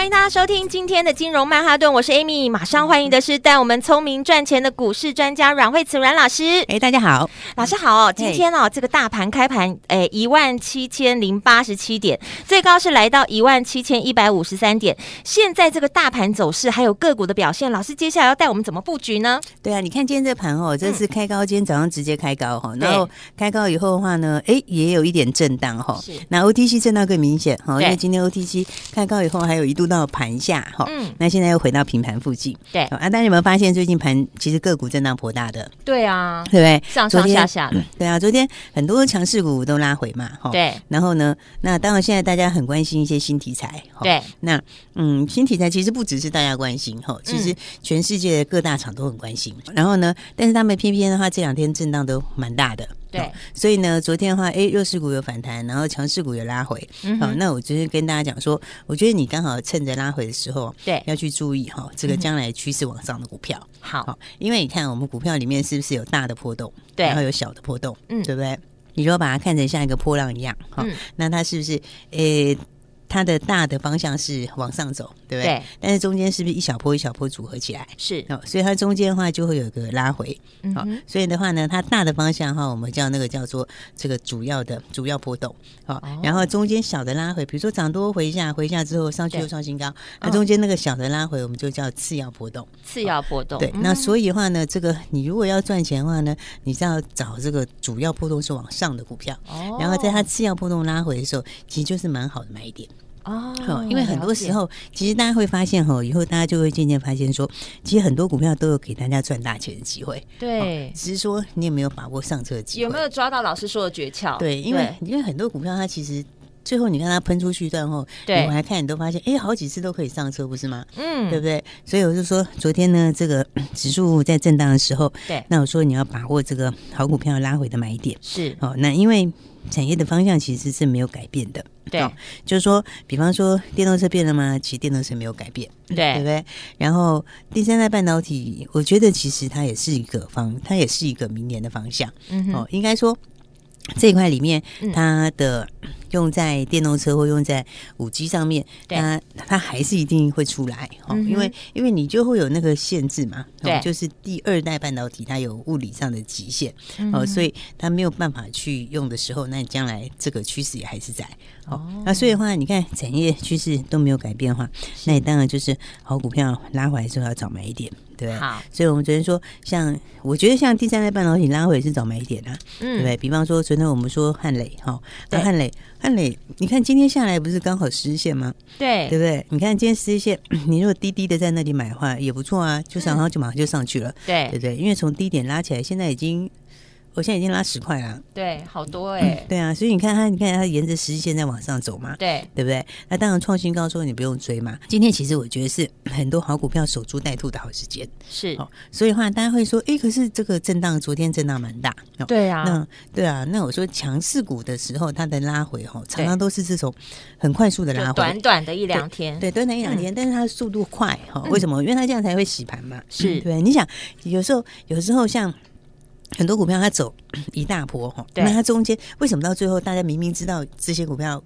欢迎大家收听今天的金融曼哈顿，我是 Amy，马上欢迎的是带我们聪明赚钱的股市专家阮慧慈阮老师。哎，大家好，老师好。今天哦，这个大盘开盘，哎，一万七千零八十七点，最高是来到一万七千一百五十三点。现在这个大盘走势还有个股的表现，老师接下来要带我们怎么布局呢？对啊，你看今天这盘哦，这是开高，今天早上直接开高哈，然后开高以后的话呢，哎，也有一点震荡哈。是。那 OTC 震荡更明显哈，因为今天 OTC 开高以后还有一度到盘下。哈，嗯，那现在又回到平盘附近，对啊，大家有没有发现最近盘其实个股震荡颇大的？对啊，对不对？上上下下的，对啊，昨天很多强势股都拉回嘛，哈，对。然后呢，那当然现在大家很关心一些新题材，对。那嗯，新题材其实不只是大家关心，哈，其实全世界各大厂都很关心。然后呢，但是他们偏偏的话，这两天震荡都蛮大的。对，所以呢，昨天的话，哎，弱势股有反弹，然后强势股有拉回。嗯，好，那我就是跟大家讲说，我觉得你刚好趁着拉回的时候，对，要去注意哈，这个将来趋势往上的股票。好，因为你看我们股票里面是不是有大的波动，对，然后有小的波动，嗯，对不对？你如果把它看成像一个波浪一样，哈，那它是不是，诶？它的大的方向是往上走，对不对？对。但是中间是不是一小波一小波组合起来？是哦，所以它中间的话就会有一个拉回。好，所以的话呢，它大的方向哈，我们叫那个叫做这个主要的主要波动。好，哦，然后中间小的拉回，比如说涨多回一下，回一下之后上去又创新高，那中间那个小的拉回，我们就叫次要波动。次要波动。对。那所以的话呢，这个你如果要赚钱的话呢，你是要找这个主要波动是往上的股票。哦。然后在它次要波动拉回的时候，其实就是蛮好的买点。哦，因为很多时候，其实大家会发现哈，以后大家就会渐渐发现说，其实很多股票都有给大家赚大钱的机会。对，只是说你有没有把握上车的机会？有没有抓到老师说的诀窍？对，因为因为很多股票它其实最后你看它喷出去段后，对，我来看你都发现，哎，好几次都可以上车，不是吗？嗯，对不对？所以我就说，昨天呢，这个 指数在震荡的时候，对，那我说你要把握这个好股票拉回的买点。是哦，那因为。产业的方向其实是没有改变的，对，就是说，比方说电动车变了吗？其实电动车没有改变，对，对不对？然后第三代半导体，我觉得其实它也是一个方，它也是一个明年的方向，嗯，哦，应该说这一块里面它的。用在电动车或用在五 G 上面，它它还是一定会出来哦，因为因为你就会有那个限制嘛，对，就是第二代半导体它有物理上的极限哦，所以它没有办法去用的时候，那你将来这个趋势也还是在哦。那所以的话，你看产业趋势都没有改变的话，那你当然就是好股票拉回来之后要早买一点，对。好，所以我们昨天说，像我觉得像第三代半导体拉回来是早买一点啊，对不对？比方说昨天我们说汉磊哈，那汉磊。汉磊，你看今天下来不是刚好十日线吗？对，对不对？你看今天十日线，你如果低低的在那里买的话也不错啊，就上然后就马上就上去了，对，对不对？因为从低点拉起来，现在已经。我现在已经拉十块了，对，好多哎、欸嗯，对啊，所以你看它，你看它沿着十日线在往上走嘛，对，对不对？那当然创新高之后你不用追嘛。今天其实我觉得是很多好股票守株待兔的好时间，是哦。所以的话大家会说，哎，可是这个震荡昨天震荡蛮大，对啊，那对啊，那我说强势股的时候它的拉回哈，常常都是这种很快速的拉回，短短的一两天，对，短短一两天，嗯、但是它的速度快哈，为什么？因为它这样才会洗盘嘛，是、嗯、对。你想有时候有时候像。很多股票它走 一大波哈，那它中间为什么到最后大家明明知道这些股票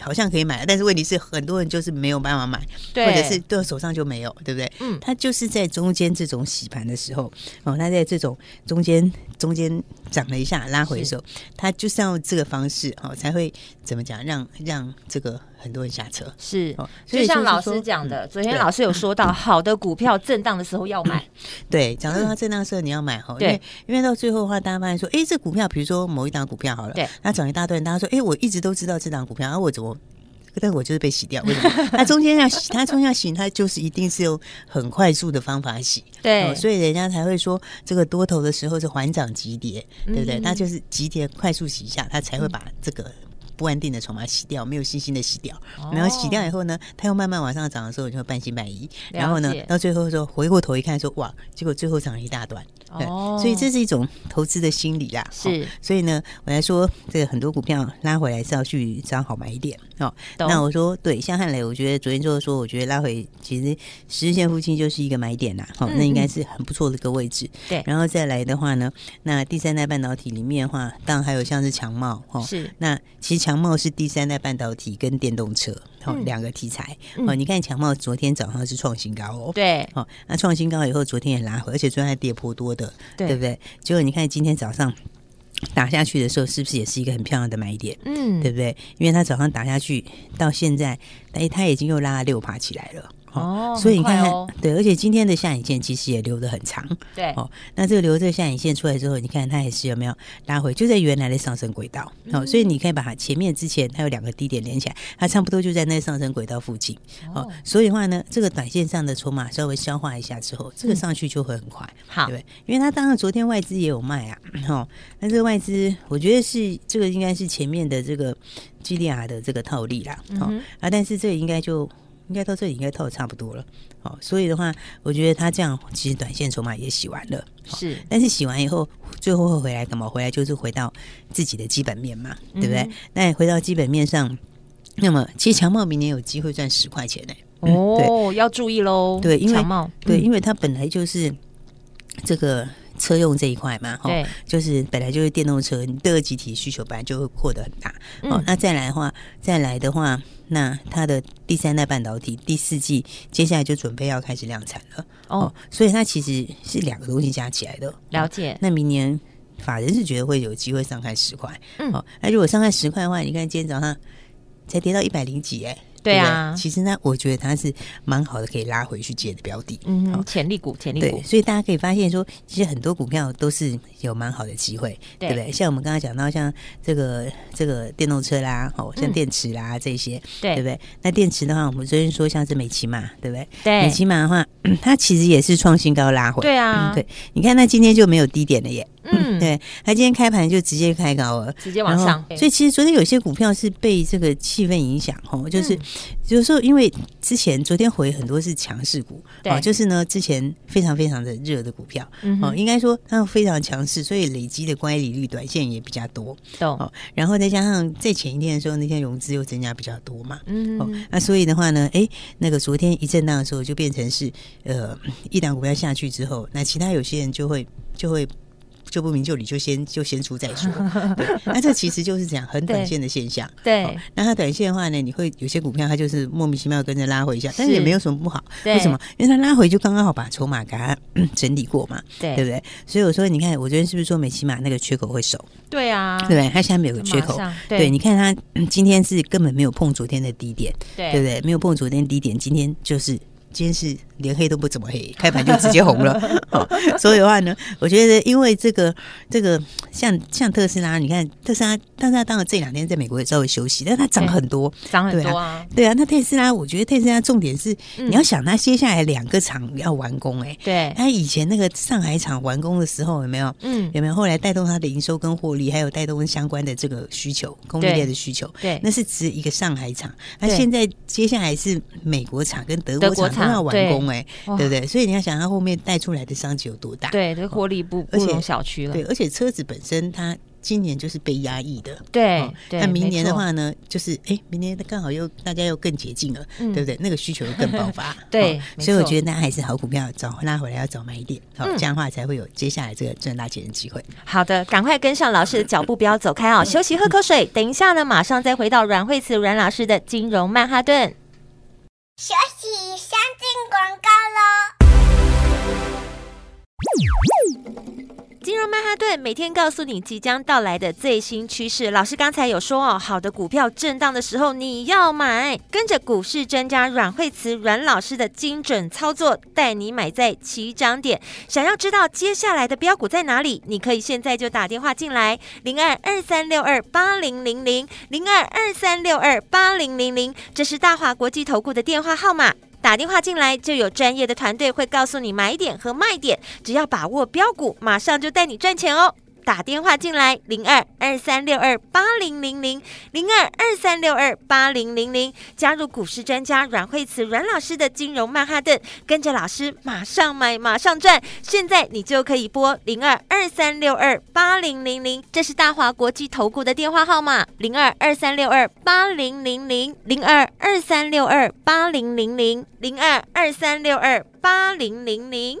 好像可以买，但是问题是很多人就是没有办法买，对，或者是对手上就没有，对不对？嗯，它就是在中间这种洗盘的时候哦，它在这种中间中间涨了一下拉回的时候，它就是要这个方式哦，才会怎么讲让让这个。很多人下车是，所以像老师讲的，昨天老师有说到，好的股票震荡的时候要买。对，讲到它震荡的时候你要买哈，对，因为到最后的话，大家发现说，哎，这股票，比如说某一档股票好了，对，它涨一大段，大家说，哎，我一直都知道这档股票，而我怎么，但我就是被洗掉，为什么？它中间要洗，它中间要洗，它就是一定是用很快速的方法洗，对，所以人家才会说，这个多头的时候是缓涨急跌，对不对？它就是急跌快速洗一下，它才会把这个。不安定的筹码洗掉，没有信心的洗掉，然后洗掉以后呢，它又慢慢往上涨的时候，你就会半信半疑，然后呢，到最后说回过头一看说哇，结果最后涨了一大段。哦，所以这是一种投资的心理啦。是，所以呢，我来说这个很多股票拉回来是要去找好买点哦。那我说对，像汉磊，我觉得昨天就是说，我觉得拉回其实十日线附近就是一个买点啦。好，那应该是很不错的一个位置。对，然后再来的话呢，那第三代半导体里面的话，当然还有像是强茂哦。是，那其实强茂是第三代半导体跟电动车哦两个题材哦。你看强茂昨天早上是创新高哦。对，哦，那创新高以后，昨天也拉回，而且昨天还跌颇多的。对，对不对？结果你看今天早上打下去的时候，是不是也是一个很漂亮的买点？嗯，对不对？因为它早上打下去到现在，哎，它已经又拉了六趴起来了。哦，所以你看，哦、对，而且今天的下影线其实也留得很长，对，哦，那这个留这个下影线出来之后，你看它还是有没有拉回，就在原来的上升轨道，嗯、哦，所以你可以把它前面之前它有两个低点连起来，它差不多就在那个上升轨道附近，哦，哦，所以的话呢，这个短线上的筹码稍微消化一下之后，这个上去就会很快，好、嗯，对，因为它当然昨天外资也有卖啊，哦，那这个外资我觉得是这个应该是前面的这个 GDR 的这个套利啦，哦，嗯、啊，但是这个应该就。应该到这里应该套的差不多了，好，所以的话，我觉得他这样其实短线筹码也洗完了，是，但是洗完以后，最后会回来干嘛？回来就是回到自己的基本面嘛，对不对？嗯、那回到基本面上，那么其实强茂明年有机会赚十块钱呢、欸，哦，对要注意喽，对，因为强茂对，因为它本来就是这个。车用这一块嘛，哈，就是本来就是电动车，你第二集体需求本来就会扩得很大，哦、嗯，那再来的话，再来的话，那它的第三代半导体第四季接下来就准备要开始量产了，哦，哦，所以它其实是两个东西加起来的，了解。哦、那明年法人是觉得会有机会上看十块，嗯，哦，那如果上看十块的话，你看今天早上才跌到一百零几，哎。对啊，对，其实呢，我觉得它是蛮好的，可以拉回去接的标的。嗯，潜力股，潜力股。所以大家可以发现说，其实很多股票都是有蛮好的机会，对，不对？像我们刚刚讲到，像这个这个电动车啦，哦，像电池啦、嗯、这些，对，不对？那电池的话，我们昨天说像是美琪玛，对不对？对，美琪玛的话，它其实也是创新高拉回。对啊、嗯，对，你看那今天就没有低点了耶。嗯，对，它今天开盘就直接开高了，直接往上。所以其实昨天有些股票是被这个气氛影响，哦，就是、嗯、有时候因为之前昨天回很多是强势股，对。哦，就是呢之前非常非常的热的股票，嗯、哦，应该说它非常强势，所以累积的乖离率短线也比较多，懂。哦，然后再加上在前一天的时候，那天融资又增加比较多嘛，嗯哼，哦，那所以的话呢，哎，那个昨天一震荡的时候，就变成是呃一档股票下去之后，那其他有些人就会就会。就不明就里，就先就先出再说。对，那这其实就是这样很短线的现象。对，哦，那它短线的话呢，你会有些股票它就是莫名其妙跟着拉回一下，但是也没有什么不好。为什么？因为它拉回就刚刚好把筹码给它整理过嘛。对，对不对？所以我说，你看，我昨天是不是说美琪玛那个缺口会守？对啊，对不对？它下面有个缺口。对，对，你看它今天是根本没有碰昨天的低点，对，对不对？没有碰昨天低点，今天就是。今天是连黑都不怎么黑，开盘就直接红了。哦，所以的话呢，我觉得因为这个这个像像特斯拉，你看特斯拉，特斯拉当然这两天在美国也稍微休息，但它涨很多，涨很多啊。对啊，那特斯拉，我觉得特斯拉重点是你要想它接下来两个厂要完工哎，对，它以前那个上海厂完工的时候有没有？嗯，有没有后来带动它的营收跟获利，还有带动相关的这个需求，供应链的需求？对，那是指一个上海厂。那现在接下来是美国厂跟德国厂。要完工哎，对不对？所以你要想，它后面带出来的商机有多大？对，这获利不不容小觑了。对，而且车子本身它今年就是被压抑的，对。那明年的话呢，就是哎，明年刚好又大家又更接近了，对不对？那个需求又更爆发。对，所以我觉得大家还是好股票，找拉回来要早买一点，好，这样的话才会有接下来这个赚大钱的机会。好的，赶快跟上老师的脚步，不要走开啊！休息喝口水，等一下呢，马上再回到阮慧慈阮老师的金融曼哈顿。学习先进广告喽。金融曼哈顿每天告诉你即将到来的最新趋势。老师刚才有说哦，好的股票震荡的时候你要买，跟着股市专家阮慧慈阮老师的精准操作，带你买在起涨点。想要知道接下来的标股在哪里？你可以现在就打电话进来，零二二三六二八零零零零二二三六二八零零零，这是大华国际投顾的电话号码。打电话进来就有专业的团队会告诉你买点和卖点，只要把握标股，马上就带你赚钱哦。打电话进来，零二二三六二八零零零零二二三六二八零零零，加入股市专家阮慧慈阮老师的金融曼哈顿，跟着老师马上买马上赚。现在你就可以拨零二二三六二八零零零，这是大华国际投顾的电话号码，零二二三六二八零零零零二二三六二八零零零零二二三六二八零零零。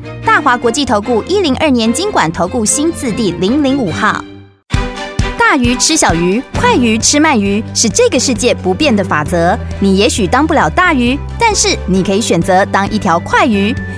大华国际投顾一零二年经管投顾新字第零零五号。大鱼吃小鱼，快鱼吃慢鱼，是这个世界不变的法则。你也许当不了大鱼，但是你可以选择当一条快鱼。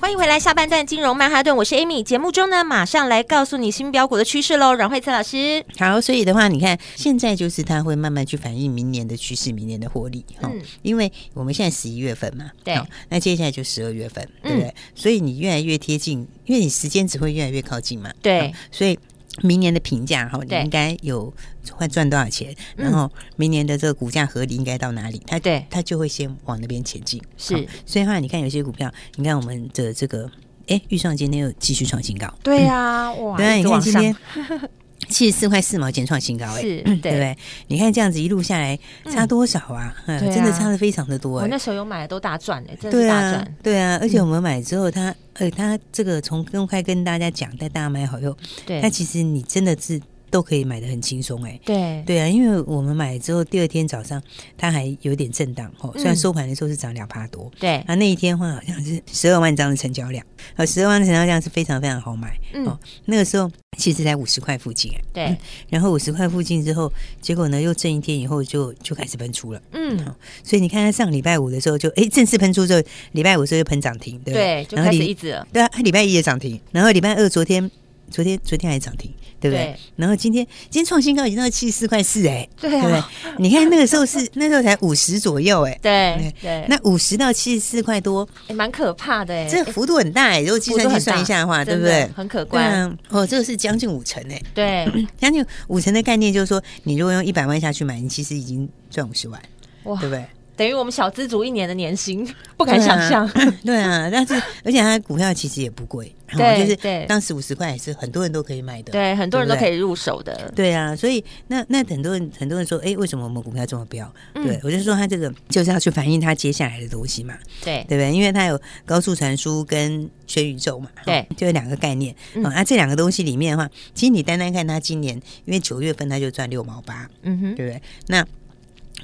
欢迎回来，下半段金融曼哈顿，我是 Amy。节目中呢，马上来告诉你新标股的趋势喽。阮慧慈老师，好，所以的话，你看现在就是它会慢慢去反映明年的趋势，明年的获利哈。嗯、因为我们现在十一月份嘛，对，那接下来就十二月份，对不对？嗯、所以你越来越贴近，因为你时间只会越来越靠近嘛，对，所以明年的评价哈，你应该有会赚多少钱？然后明年的这个股价合理应该到哪里？它对它就会先往那边前进。是，所以的话，你看有些股票，你看我们的这个，哎，预算今天又继续创新高。对呀，哇！对啊，你看今天。七十四块四毛钱创新高哎，是，对不对？你看这样子一路下来差多少啊？嗯，真的差的非常的多。我那时候有买的都大赚哎，真的大赚。对啊，而且我们买之后，它呃，它这个从公开跟大家讲，带大家买好用，对，它其实你真的是。都可以买的很轻松哎，对。对啊，因为我们买了之后，第二天早上它还有点震荡哦，虽然收盘的时候是涨两趴多，对，啊那一天的话好像是十二万张的成交量，呃十二万的成交量是非常非常好买哦，那个时候其实才五十块附近哎，对，然后五十块附近之后，结果呢又震一天以后就就开始喷出了，嗯，所以你看它上礼拜五的时候就哎正式喷出之后，礼拜五时候就喷涨停，对，对，就开始一直，对啊，礼拜一也涨停，然后礼拜二昨天。昨天昨天还涨停，对不对？对，然后今天今天创新高已经到七十四块四哎，对啊，对不对？你看那个时候是 那时候才五十左右哎，对对，那五十到七十四块多，也蛮可怕的哎，这幅度很大哎，如果计算机算一下的话，对不对？很可观。哦，这个是将近五成哎，对，将近五成的概念就是说，你如果用一百万下去买，你其实已经赚五十万，哇，对不对？等于我们小资族一年的年薪，不敢想象。对啊，但是而且它股票其实也不贵，对，就是当时五十块也是很多人都可以买的，对，很多人都可以入手的。对啊，所以那那很多人很多人说，哎，为什么我们股票这么飙？对我就说，它这个就是要去反映它接下来的东西嘛，对，对不对？因为它有高速传输跟全宇宙嘛，对，就有两个概念。啊，这两个东西里面的话，其实你单单看它今年，因为九月份它就赚六毛八，嗯哼，对不对？那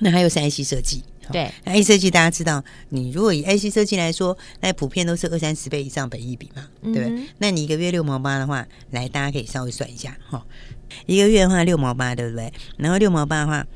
那还有是 IC 设计。对。那 A 设计大家知道，你如果以 IC 设计来说，那普遍都是二三十倍以上本益比嘛，对不对？嗯、那你一个月六毛八的话，来大家可以稍微算一下哈，一个月的话六毛八，对不对？然后六毛八的话，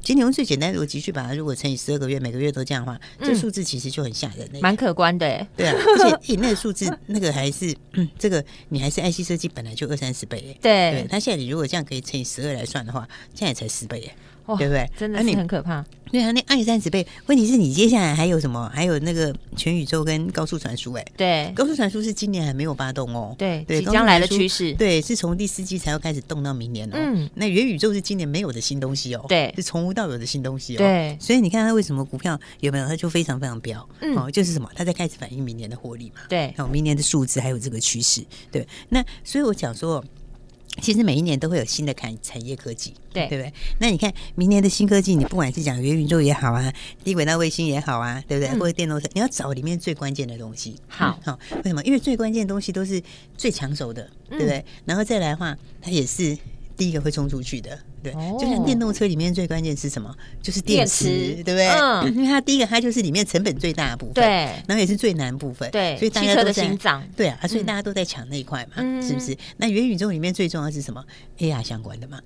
今天用最简单的逻辑去把它如果乘以十二个月，每个月都这样的话，这数字其实就很吓人的，蛮、嗯、可观的，对啊，而且 那个数字那个还是、嗯、这个你还是 IC 设计本来就二三十倍，对，对，它现在你如果这样可以乘以十二来算的话，现在才十倍，对不对？真的是很可怕。对啊，那二三十倍，问题是你接下来还有什么？还有那个全宇宙跟高速传输，哎，对，高速传输是今年还没有发动哦，对对，即将来的趋势，对，是从第四季才要开始动到明年哦。嗯，那元宇宙是今年没有的新东西哦，对，是从无到有的新东西哦，对，所以你看它为什么股票有没有？它就非常非常飙，嗯，哦，就是什么？它在开始反映明年的获利嘛，对，哦，明年的数字还有这个趋势，对，那所以我讲说。其实每一年都会有新的产产业科技，对对不对？那你看明年的新科技，你不管是讲元宇宙也好啊，低轨道卫星也好啊，对不对？嗯、或者电动车，你要找里面最关键的东西。好，好，为什么？因为最关键的东西都是最抢手的，对不对？嗯、然后再来的话，它也是第一个会冲出去的。对，就像电动车里面最关键是什么？就是电池，对不对？嗯，因为它第一个它就是里面成本最大的部分，对，然后也是最难部分，对，所以大家都在心脏，对啊，所以大家都在抢那一块嘛，是不是？那元宇宙里面最重要是什么？AR 相关的嘛，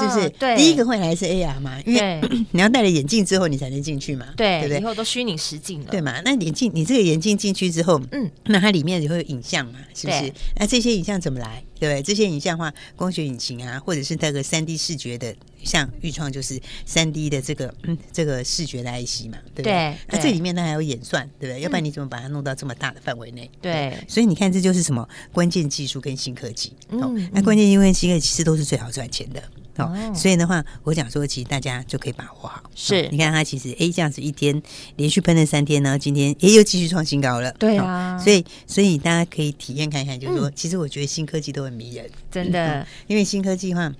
是不是？对，第一个会来是 AR 嘛，因为 你要戴了眼镜之后你才能进去嘛，对，对不对？以后都虚拟实境了，对嘛？那眼镜，你这个眼镜进去之后，嗯，那它里面也会有影像嘛，是不是？那这些影像怎么来？对，这些影像化，光学引擎啊，或者是那个三 D 视觉的，像预创就是三 D 的这个嗯这个视觉的 IC 嘛，对不对？对，那这里面呢还有演算，对不对？嗯、要不然你怎么把它弄到这么大的范围内？对，对，所以你看这就是什么关键技术跟新科技。嗯、哦，那关键因为新科技其实都是最好赚钱的。哦，所以的话，我讲说，其实大家就可以把握好。是，你看它其实哎，这样子一天连续喷了三天呢，今天也又继续创新高了。对啊，所以所以大家可以体验看看，就是说，其实我觉得新科技都很迷人，真的，因为新科技的话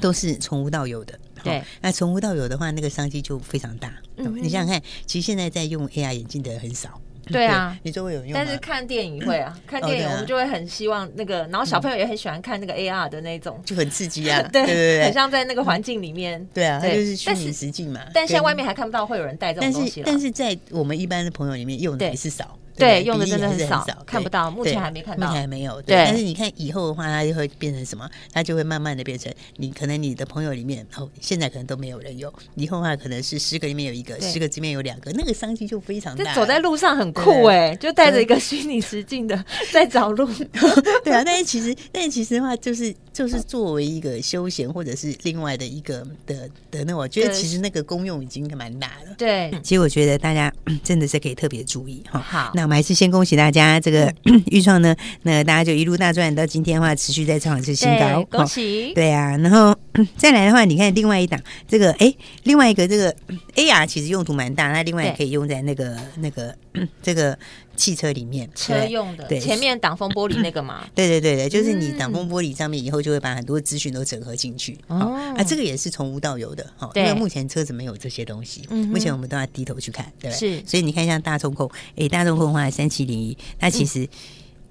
都是从无到有的。对，那从无到有的话，那个商机就非常大。嗯你想想看，其实现在在用 AR 眼镜的人很少。对啊，你就会有用，但是看电影会啊，看电影我们就会很希望那个，然后小朋友也很喜欢看那个 AR 的那种，就很刺激啊，对对对，很像在那个环境里面。对啊，它就是虚拟实境嘛。但现在外面还看不到会有人带这种东西，但是在我们一般的朋友里面用的还是少。对，用的真的很少，看不到，目前还没看到，目前还没有。对，但是你看以后的话，它就会变成什么？它就会慢慢的变成你可能你的朋友里面哦，现在可能都没有人有，以后的话可能是十个里面有一个，十个里面有两个，那个商机就非常大。走在路上很酷哎，就带着一个虚拟实境的在找路。对啊，但是其实，但是其实的话，就是就是作为一个休闲或者是另外的一个的的那，我觉得其实那个功用已经蛮大了。对，其实我觉得大家 真的是可以特别注意哈。好，那我们还是先恭喜大家这个 预创呢，那大家就一路大赚到今天的话，持续在创是新高，恭喜。对啊，然后 再来的话，你看另外一档这个哎，另外一个这个 AR 其实用途蛮大，那另外也可以用在那个那个 这个。汽车里面车用的，对前面挡风玻璃那个嘛，对对对对，就是你挡风玻璃上面以后就会把很多资讯都整合进去。哦，啊，这个也是从无到有的哈，因为目前车子没有这些东西，目前我们都要低头去看，对吧？是，所以你看像大众控，哎，大众控的话三七零一，那其实。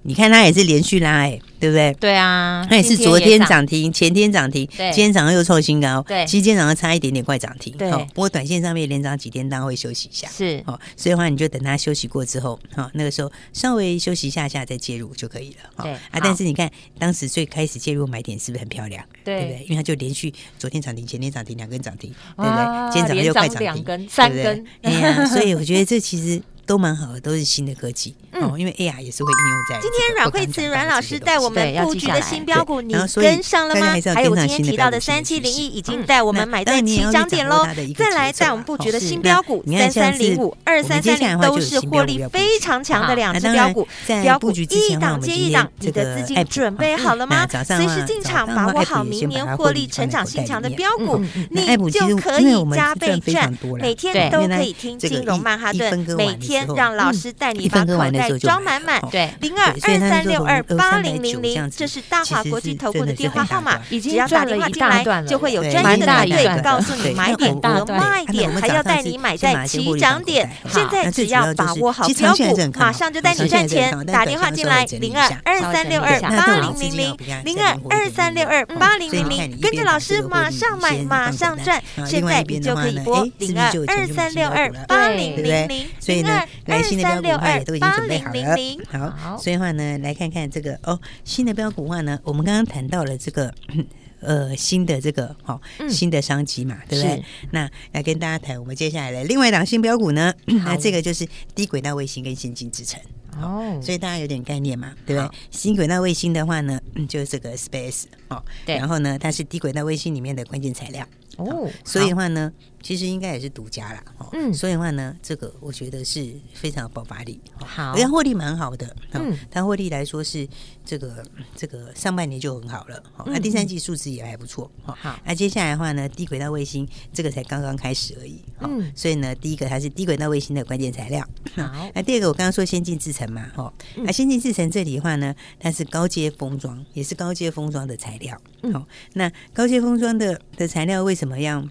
你看它也是连续拉哎、欸，对不对？对啊，它也是昨天涨停，前天涨停，对今天早上又创新高，对，其实今天早上差一点点快涨停，对。不过短线上面连涨几天，当然会休息一下，是哦。所以的话，你就等它休息过之后，哦，那个时候稍微休息一下下再介入就可以了，对啊。但是你看当时最开始介入买点是不是很漂亮？对不对？因为它就连续昨天涨停，前天涨停，两根涨停，对不对？今天早上又快涨停，两根、三根，哎呀，所以我觉得这其实。都蛮好的，都是新的科技嗯。因为 AR 也是会应用在今天阮慧慈阮老师带我们布局的新标股，你跟上了吗？还有我今天提到的三七零一已经带我们买在起涨点喽。再来带我们布局的新标股三三零五二三三零都是获利非常强的两只标股，标股一档接一档，你的资金准备好了吗？随时进场，把握好明年获利成长性强的标股，你就可以加倍赚，每天都可以听金融曼哈顿，每天。让老师带你把口袋装满满。对，零二二三六二八零零零，这是大华国际投顾的电话号码。只要打电话进来，就会有专业的团队告诉你买点和卖点，还要带你买在起涨点。现在只要把握好标股，马上就带你赚钱。打电话进来，零二二三六二八零零零，零二二三六二八零零零，跟着老师马上买，马上赚。现在你就可以拨零二二三六二八零零零，零二。来新的标股的话也都已经准备好了，好，所以的话呢，来看看这个哦，新的标股的话呢，我们刚刚谈到了这个 呃新的这个好、哦、新的商机嘛，嗯、对不对？那来跟大家谈，我们接下来的另外一档新标股呢，那这个就是低轨道卫星跟先进制程。哦，所以大家有点概念嘛，对不对？好。新轨道卫星的话呢，就是这个 Space 哦，对，然后呢，它是低轨道卫星里面的关键材料。哦，所以的话呢。其实应该也是独家啦，嗯，所以的话呢，这个我觉得是非常有爆发力，好，而且获利蛮好的，嗯，它获利来说是这个这个上半年就很好了，那第三季数字也还不错，好，那接下来的话呢，低轨道卫星这个才刚刚开始而已，嗯，所以呢，第一个它是低轨道卫星的关键材料，好，那第二个我刚刚说先进制程嘛，哈，那先进制程这里的话呢，它是高阶封装，也是高阶封装的材料，好，那高阶封装的的材料为什么要？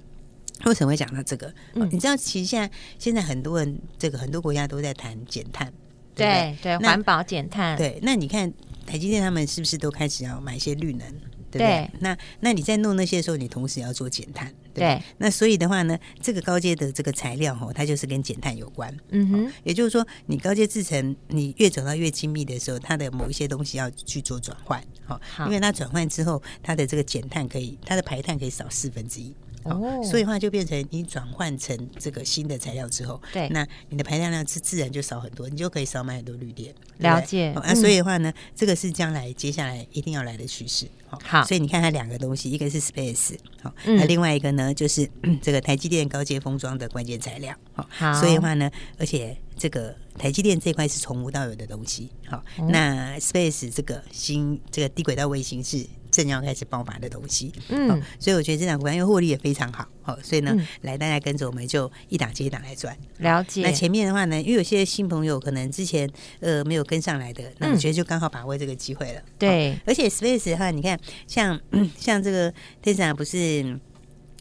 为什么会讲到这个？嗯，你知道，其实现在现在很多人，这个很多国家都在谈减碳，对对，环保减碳。对，那你看台积电他们是不是都开始要买一些绿能？对不对？那那你在弄那些的时候，你同时要做减碳，对。那所以的话呢，这个高阶的这个材料哦，它就是跟减碳有关。嗯哼，也就是说，你高阶制成你越走到越精密的时候，它的某一些东西要去做转换，好，因为它转换之后，它的这个减碳可以，它的排碳可以少四分之一。哦，所以的话就变成你转换成这个新的材料之后，对，那你的排量量自自然就少很多，你就可以少买很多绿电。了解。那所以的话呢，这个是将来接下来一定要来的趋势。好，所以你看它两个东西，一个是 Space，好，那另外一个呢就是 这个台积电高阶封装的关键材料。好，所以的话呢，而且这个台积电这块是从无到有的东西。好，那 Space 这个新这个低轨道卫星是。正要开始爆发的东西，嗯，所以我觉得这档股票因为获利也非常好，好，所以呢，来大家跟着我们就一档接一档来赚。了解。那前面的话呢，因为有些新朋友可能之前呃没有跟上来的，那我觉得就刚好把握这个机会了。对，而且 Space 的话，你看像 像这个 Tesla 不是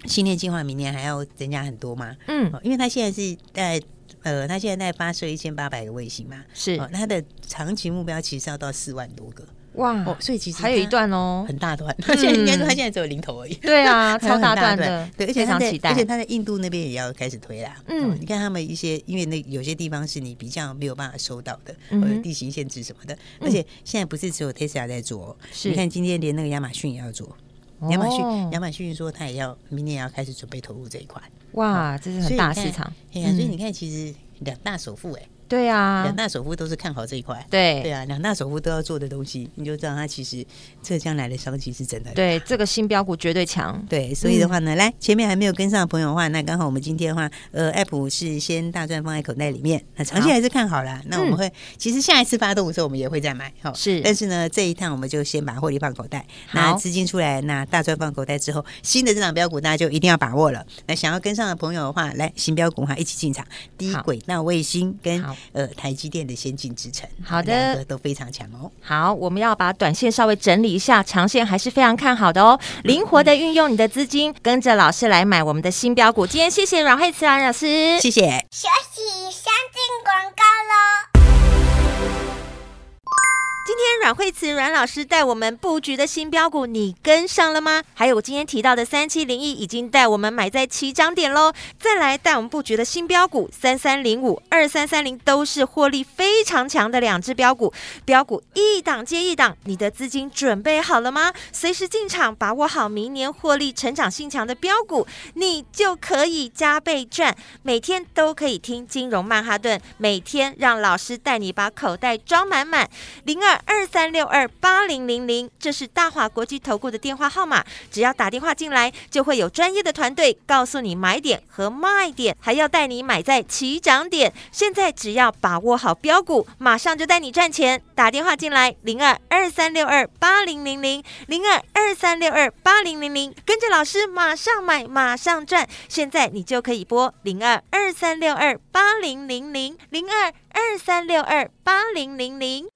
训练计划明年还要增加很多吗？嗯，因为它现在是在呃，它现在在发射一千八百个卫星嘛，是，那它的长期目标其实要到四万多个。哇，哦，所以其实还有一段哦，很大段。他现在应该说他现在只有零头而已。对啊，超大段的，对，而且他在，而且他在印度那边也要开始推啦。嗯，你看他们一些，因为那有些地方是你比较没有办法收到的，或者地形限制什么的。而且现在不是只有 Tesla 在做，你看今天连那个亚马逊也要做。亚马逊，亚马逊说他也要明年也要开始准备投入这一块。哇，这是很大市场。哎呀，所以你看，其实两大首富哎。对啊，两大首富都是看好这一块。对对啊，两大首富都要做的东西，你就知道它其实这将来的商机是真的。对，这个新标股绝对强。对，所以的话呢，嗯、来前面还没有跟上的朋友的话，那刚好我们今天的话，呃，App 是先大赚放在口袋里面，那长期还是看好了。好那我们会、嗯、其实下一次发动的时候，我们也会再买。好，是。但是呢，这一趟我们就先把获利放口袋。那资金出来，那大赚放口袋之后，新的这档标股大家就一定要把握了。那想要跟上的朋友的话，来新标股哈，一起进场。低轨道卫星跟呃台积电的先进制程，好的，两个都非常强哦。好，我们要把短线稍微整理一下，长线还是非常看好的哦。灵活的运用你的资金，跟着老师来买我们的新标股。今天谢谢阮慧慈阮老师，谢谢。休息，先进广告喽。今天阮慧慈阮老师带我们布局的新标股，你跟上了吗？还有我今天提到的三七零一已经带我们买在起涨点喽。再来带我们布局的新标股三三零五、二三三零都是获利非常强的两只标股，标股一档接一档，你的资金准备好了吗？随时进场，把握好明年获利成长性强的标股，你就可以加倍赚。每天都可以听金融曼哈顿，每天让老师带你把口袋装满满。零二。二三六二八零零零，这是大华国际投顾的电话号码。只要打电话进来，就会有专业的团队告诉你买点和卖点，还要带你买在起涨点。现在只要把握好标股，马上就带你赚钱。打电话进来，零二二三六二八零零零零二二三六二八零零零，跟着老师马上买，马上赚。现在你就可以拨零二二三六二八零零零零二二三六二八零零零。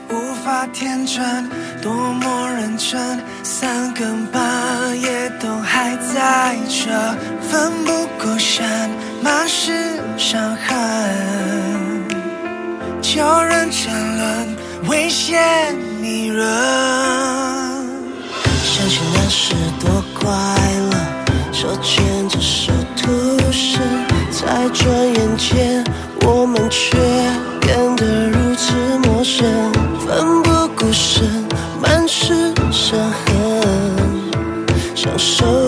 发天真，多么认真，三更半夜都还在这，奋不顾身，满是伤痕，叫人沉沦，危险迷人。想起那时多快乐，手牵着手徒生，在转眼间，我们却变得如此陌生。不顾身，满是伤痕，享受。